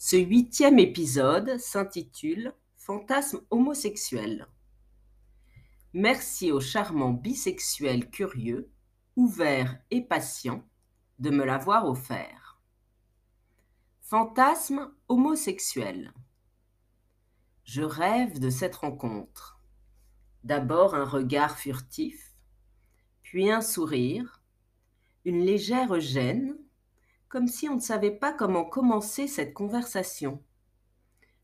Ce huitième épisode s'intitule Fantasme homosexuel. Merci au charmant bisexuel curieux, ouvert et patient de me l'avoir offert. Fantasme homosexuel. Je rêve de cette rencontre. D'abord un regard furtif, puis un sourire, une légère gêne, comme si on ne savait pas comment commencer cette conversation.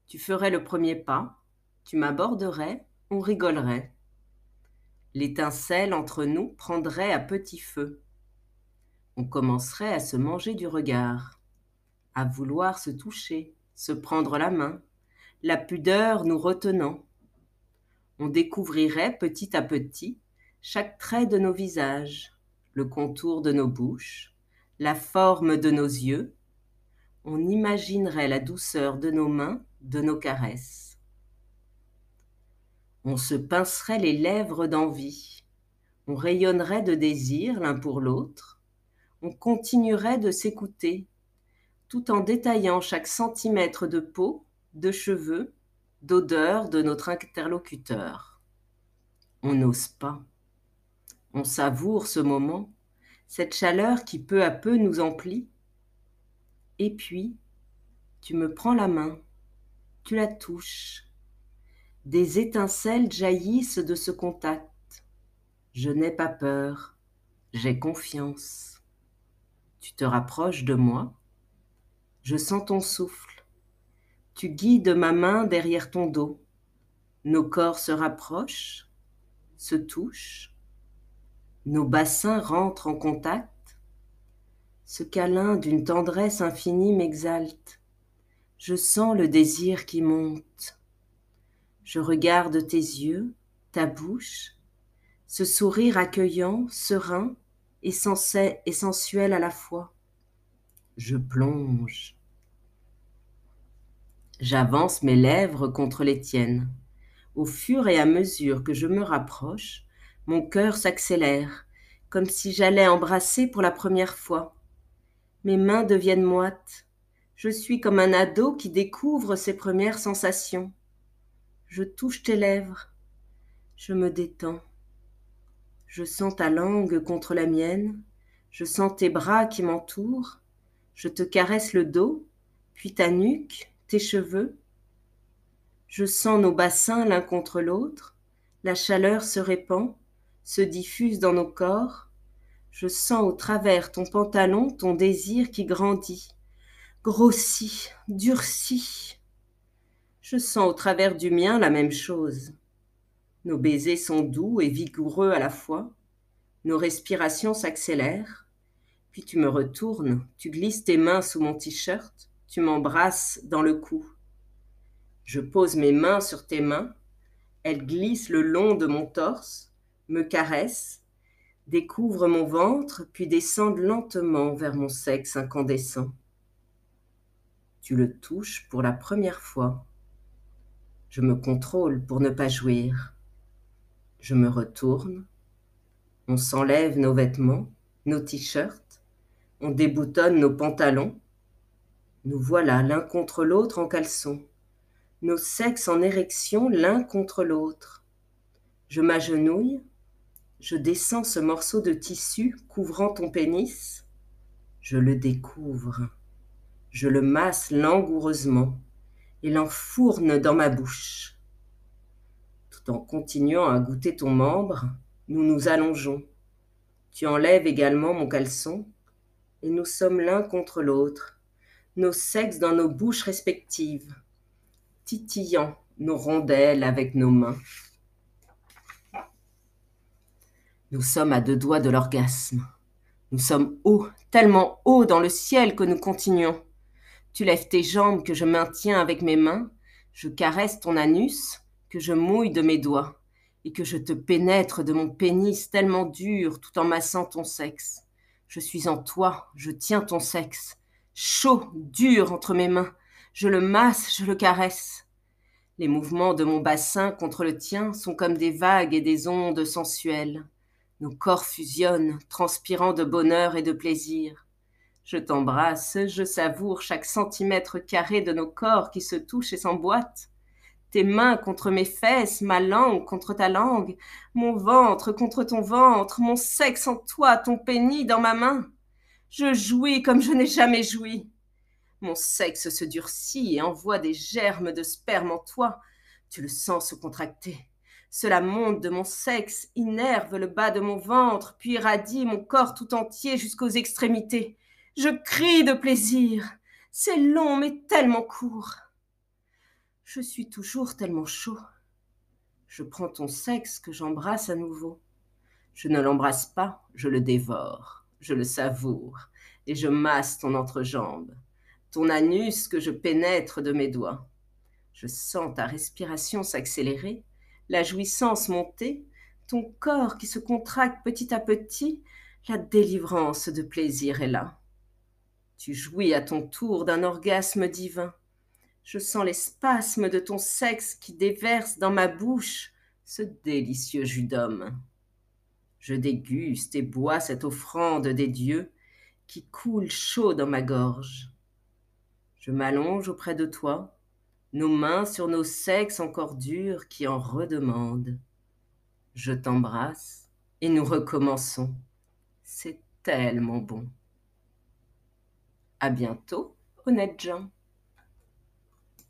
Tu ferais le premier pas, tu m'aborderais, on rigolerait. L'étincelle entre nous prendrait à petit feu. On commencerait à se manger du regard, à vouloir se toucher, se prendre la main, la pudeur nous retenant. On découvrirait petit à petit chaque trait de nos visages, le contour de nos bouches, la forme de nos yeux, on imaginerait la douceur de nos mains, de nos caresses. On se pincerait les lèvres d'envie, on rayonnerait de désir l'un pour l'autre, on continuerait de s'écouter, tout en détaillant chaque centimètre de peau, de cheveux, d'odeur de notre interlocuteur. On n'ose pas. On savoure ce moment, cette chaleur qui peu à peu nous emplit. Et puis, tu me prends la main, tu la touches. Des étincelles jaillissent de ce contact. Je n'ai pas peur, j'ai confiance. Tu te rapproches de moi, je sens ton souffle. Tu guides ma main derrière ton dos. Nos corps se rapprochent, se touchent nos bassins rentrent en contact. Ce câlin d'une tendresse infinie m'exalte. Je sens le désir qui monte. Je regarde tes yeux, ta bouche, ce sourire accueillant, serein et, et sensuel à la fois. Je plonge. J'avance mes lèvres contre les tiennes. Au fur et à mesure que je me rapproche, mon cœur s'accélère, comme si j'allais embrasser pour la première fois. Mes mains deviennent moites. Je suis comme un ado qui découvre ses premières sensations. Je touche tes lèvres. Je me détends. Je sens ta langue contre la mienne. Je sens tes bras qui m'entourent. Je te caresse le dos, puis ta nuque, tes cheveux. Je sens nos bassins l'un contre l'autre. La chaleur se répand se diffuse dans nos corps, je sens au travers ton pantalon ton désir qui grandit, grossit, durcit. Je sens au travers du mien la même chose. Nos baisers sont doux et vigoureux à la fois, nos respirations s'accélèrent, puis tu me retournes, tu glisses tes mains sous mon t-shirt, tu m'embrasses dans le cou. Je pose mes mains sur tes mains, elles glissent le long de mon torse, me caresse, découvre mon ventre, puis descendent lentement vers mon sexe incandescent. Tu le touches pour la première fois. Je me contrôle pour ne pas jouir. Je me retourne. On s'enlève nos vêtements, nos t-shirts. On déboutonne nos pantalons. Nous voilà l'un contre l'autre en caleçon. Nos sexes en érection l'un contre l'autre. Je m'agenouille, je descends ce morceau de tissu couvrant ton pénis. Je le découvre. Je le masse langoureusement et l'enfourne dans ma bouche. Tout en continuant à goûter ton membre, nous nous allongeons. Tu enlèves également mon caleçon et nous sommes l'un contre l'autre, nos sexes dans nos bouches respectives, titillant nos rondelles avec nos mains. Nous sommes à deux doigts de l'orgasme. Nous sommes hauts, tellement hauts dans le ciel que nous continuons. Tu lèves tes jambes que je maintiens avec mes mains, je caresse ton anus que je mouille de mes doigts, et que je te pénètre de mon pénis tellement dur tout en massant ton sexe. Je suis en toi, je tiens ton sexe, chaud, dur entre mes mains, je le masse, je le caresse. Les mouvements de mon bassin contre le tien sont comme des vagues et des ondes sensuelles. Nos corps fusionnent, transpirant de bonheur et de plaisir. Je t'embrasse, je savoure chaque centimètre carré de nos corps qui se touchent et s'emboîtent. Tes mains contre mes fesses, ma langue contre ta langue, mon ventre contre ton ventre, mon sexe en toi, ton pénis dans ma main. Je jouis comme je n'ai jamais joui. Mon sexe se durcit et envoie des germes de sperme en toi. Tu le sens se contracter. Cela monte de mon sexe, innerve le bas de mon ventre, puis irradie mon corps tout entier jusqu'aux extrémités. Je crie de plaisir. C'est long, mais tellement court. Je suis toujours tellement chaud. Je prends ton sexe que j'embrasse à nouveau. Je ne l'embrasse pas, je le dévore, je le savoure, et je masse ton entrejambe, ton anus que je pénètre de mes doigts. Je sens ta respiration s'accélérer, la jouissance monter, ton corps qui se contracte petit à petit, la délivrance de plaisir est là. Tu jouis à ton tour d'un orgasme divin. Je sens les spasmes de ton sexe qui déverse dans ma bouche ce délicieux jus d'homme. Je déguste et bois cette offrande des dieux qui coule chaud dans ma gorge. Je m'allonge auprès de toi, nos mains sur nos sexes encore durs qui en redemandent. Je t'embrasse et nous recommençons. C'est tellement bon. À bientôt, honnêtes gens.